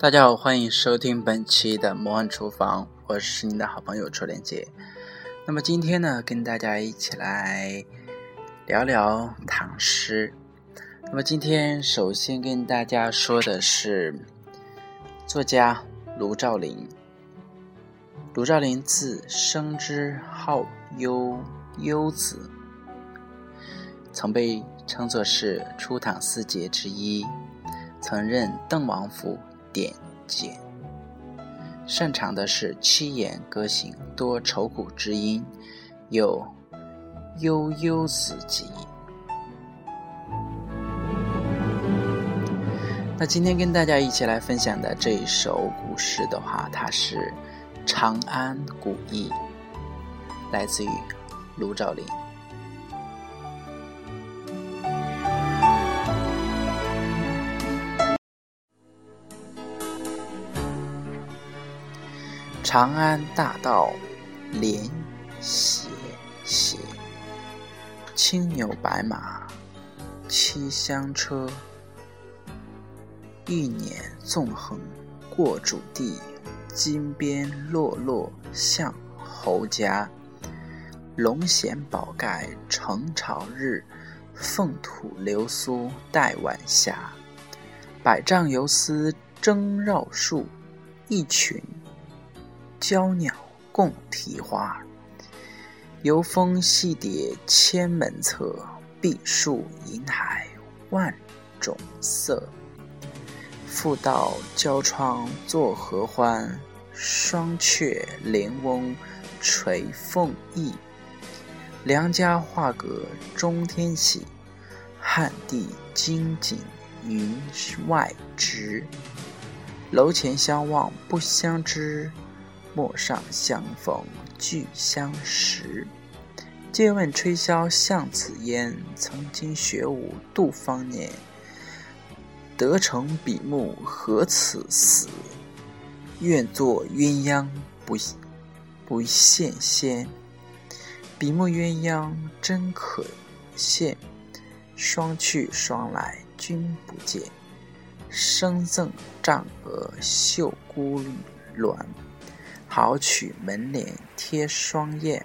大家好，欢迎收听本期的魔幻厨房，我是你的好朋友初恋姐。那么今天呢，跟大家一起来聊聊唐诗。那么今天首先跟大家说的是作家卢照邻。卢照邻字生之，号悠悠子，曾被称作是初唐四杰之一，曾任邓王府典检，擅长的是七言歌行，多愁苦之音，有悠悠子集。那今天跟大家一起来分享的这一首古诗的话，它是。《长安古意》来自于卢照邻。长安大道连斜斜，青牛白马七香车，玉辇纵横过主地。金鞭落落向侯家，龙衔宝盖成朝日，凤吐流苏带晚霞。百丈游丝争绕树，一群娇鸟共啼花。游蜂戏蝶千门侧，碧树银海万种色。复道交窗作何欢？双雀连翁垂凤翼。良家画阁中天起，汉地金井云外直。楼前相望不相知，陌上相逢俱相识。借问吹箫向此烟，曾经学舞度芳年。得成比目何辞死？愿作鸳鸯不不羡仙。比目鸳鸯真可羡，双去双来君不见。生赠帐额绣孤鸾，好取门帘贴双燕。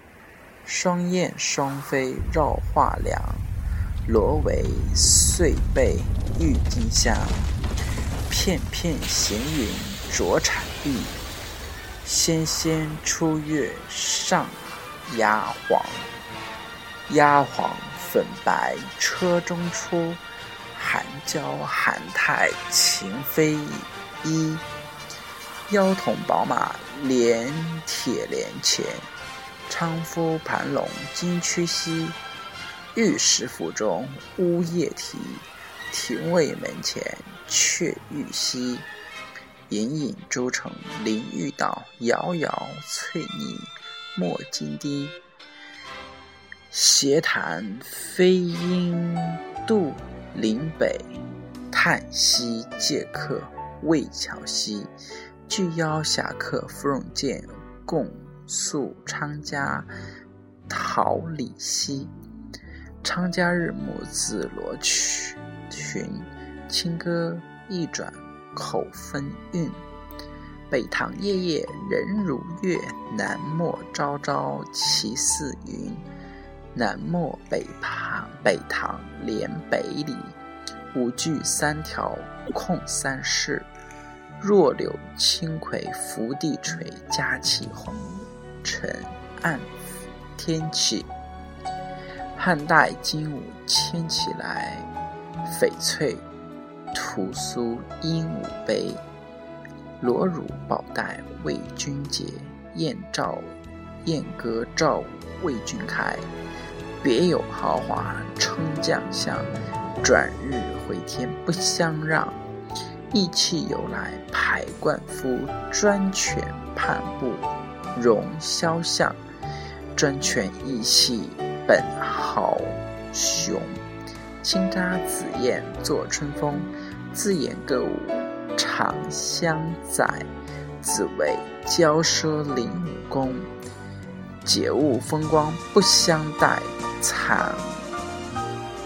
双燕双飞绕画梁。罗帷碎被郁金香，片片闲云着彩碧。纤纤出月上压黄，压黄粉白车中出。寒娇寒态情非一，腰筒宝马连铁帘前。搀夫盘龙金曲兮。玉石府中乌夜啼，廷尉门前雀欲栖。隐隐州城临欲倒，遥遥翠泥没金堤。斜潭飞鹰渡林北，叹息借客渭桥西。巨邀侠客芙蓉剑，共诉昌家桃李溪。昌家日暮紫罗裙，清歌一转口分韵。北堂夜夜人如月，南陌朝朝其似云。南陌北旁北堂连北里，五句三条空三室。弱柳轻葵拂地垂，佳期红尘暗天气。汉代金舞牵起来，翡翠吐苏鹦鹉杯。罗襦宝带为君结，燕赵燕歌赵舞为君开。别有豪华称将相，转日回天不相让。意气由来排冠夫，专权判不容肖像。专权意气。本豪雄，轻插紫燕作春风。自演歌舞长相载，自谓骄奢临武功。解物风光不相待，残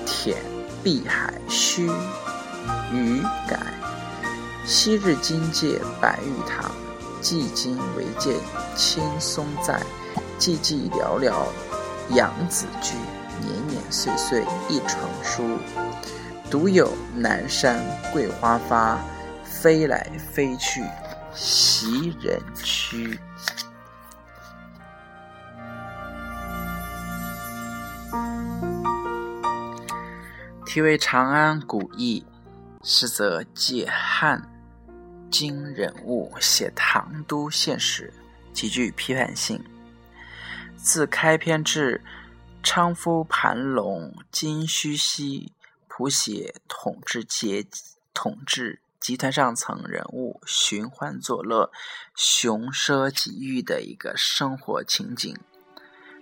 舔碧海须臾改。昔日金界白玉堂，寂今唯见青松在。寂寂寥寥，杨子居。年年岁岁一成书。独有南山桂花发，飞来飞去袭人区。题为《长安古意》，实则借汉今人物写唐都现实，极具批判性。自开篇至昌夫盘龙金虚兮，谱写统治阶统治集团上层人物寻欢作乐、雄奢极欲的一个生活情景。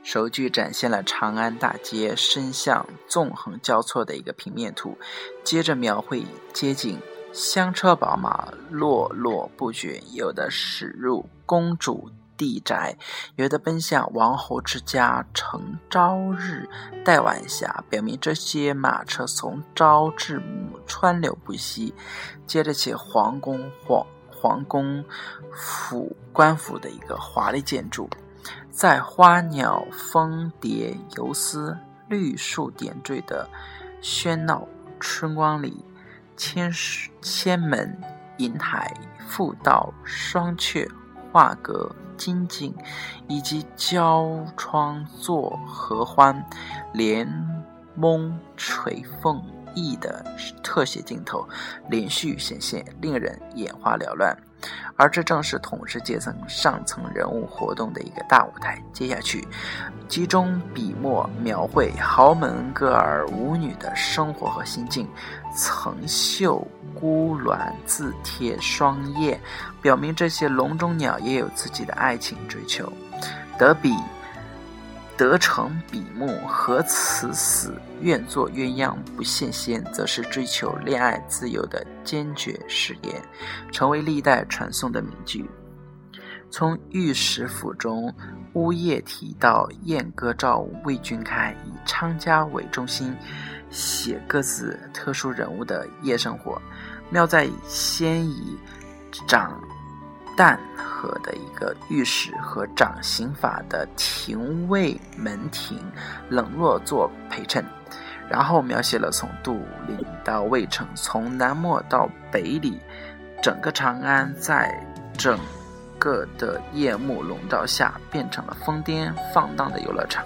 首句展现了长安大街深巷纵横交错的一个平面图，接着描绘街景，香车宝马络络不绝，有的驶入公主地宅，有的奔向王侯之家，乘朝日待晚霞，表明这些马车从朝至暮川流不息。接着起皇宫皇皇宫府官府的一个华丽建筑。在花鸟蜂蝶游丝、绿树点缀的喧闹春光里，千千门银台、复道双阙、画阁金镜，以及交窗坐合欢、帘蒙垂凤翼的特写镜头连续显现，令人眼花缭乱。而这正是统治阶层上层人物活动的一个大舞台。接下去，集中笔墨描绘豪门歌儿舞女的生活和心境，层绣孤鸾自贴双燕，表明这些笼中鸟也有自己的爱情追求。得笔。得成笔目，何辞死？愿做鸳鸯不羡仙，则是追求恋爱自由的坚决誓言，成为历代传颂的名句。从御史府中乌夜提到燕歌照魏君开，昌家为中心，写各自特殊人物的夜生活，妙在先以长。淡和的一个御史和掌刑法的廷尉门庭冷落做陪衬，然后描写了从杜陵到渭城，从南漠到北里，整个长安在整个的夜幕笼罩下变成了疯癫放荡的游乐场。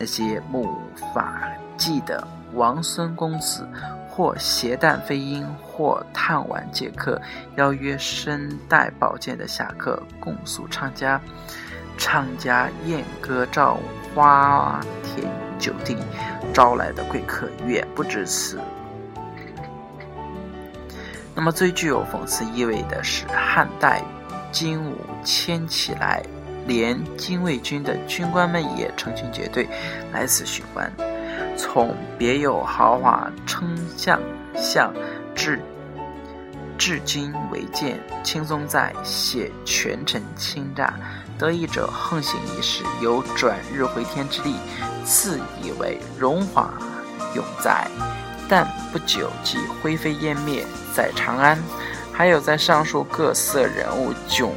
那些木发髻的王孙公子。或携弹飞鹰，或探玩借客，邀约身带宝剑的侠客共宿昌家。昌家宴歌照花天酒地，招来的贵客远不止此。那么最具有讽刺意味的是，汉代金武迁起来，连禁卫军的军官们也成群结队来此寻欢。从别有豪华称相相至至今为鉴，轻松在写权臣倾轧，得意者横行一时，有转日回天之力，自以为荣华永在，但不久即灰飞烟灭。在长安，还有在上述各色人物迥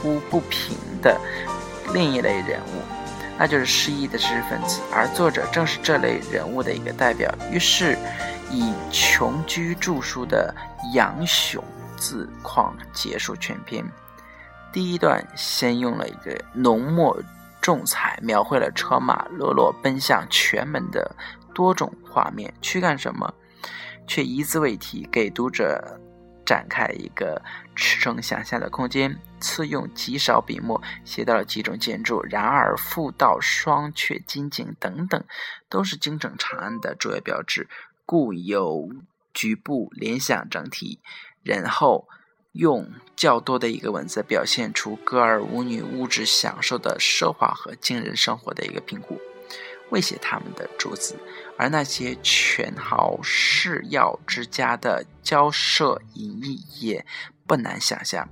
乎不平的另一类人物。那就是失意的知识分子，而作者正是这类人物的一个代表。于是，以穷居著书的杨雄自况结束全篇。第一段先用了一个浓墨重彩，描绘了车马落落奔向全门的多种画面，去干什么，却一字未提，给读者。展开一个驰骋想象的空间，次用极少笔墨写到了几种建筑，然而复道双阙金井等等，都是京城长安的主要标志，故有局部联想整体，然后用较多的一个文字表现出歌儿舞女物质享受的奢华和惊人生活的一个评估。未写他们的主子，而那些权豪势要之家的交涉隐逸也不难想象。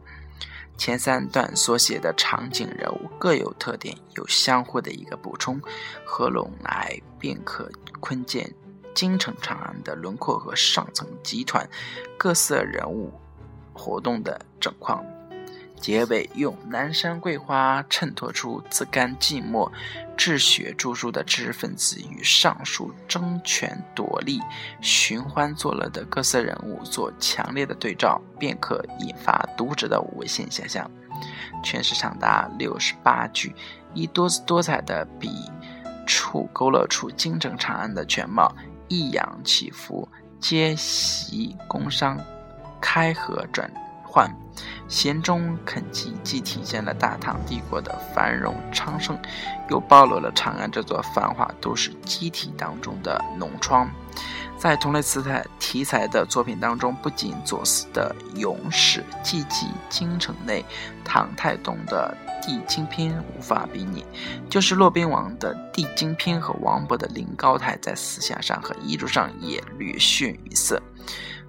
前三段所写的场景人物各有特点，有相互的一个补充，合拢来便可窥见京城长安的轮廓和上层集团各色人物活动的整况。结尾用南山桂花衬托出自甘寂寞、治学著书的知识分子与上述争权夺利、寻欢作乐的各色人物做强烈的对照，便可引发读者的无限想象。全诗长达六十八句，以多姿多彩的笔触勾勒出京城长安的全貌，抑扬起伏，皆袭工商，开合转。换弦中肯记，既体现了大唐帝国的繁荣昌盛，又暴露了长安这座繁华都市机体当中的脓疮。在同类词材题材的作品当中，不仅左思的《咏史记记京城内》，唐太宗的《帝京篇》无法比拟，就是骆宾王的《帝京篇》和王勃的《临高台》，在思想上和艺术上也略逊于色。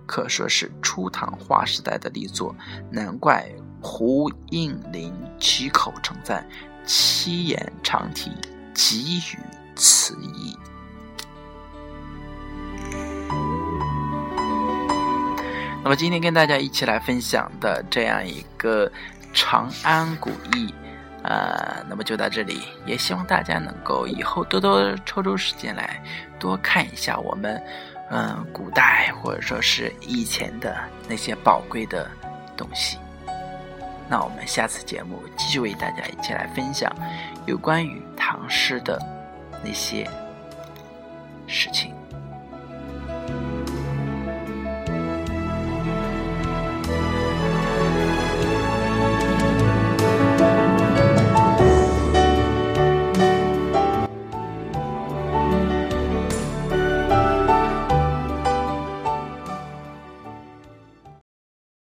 可说是初唐划时代的力作，难怪胡应麟举口称赞，七言长题，给予此意。那么今天跟大家一起来分享的这样一个长安古意，呃，那么就到这里，也希望大家能够以后多多抽出时间来多看一下我们。嗯，古代或者说是以前的那些宝贵的东西。那我们下次节目继续为大家一起来分享有关于唐诗的那些事情。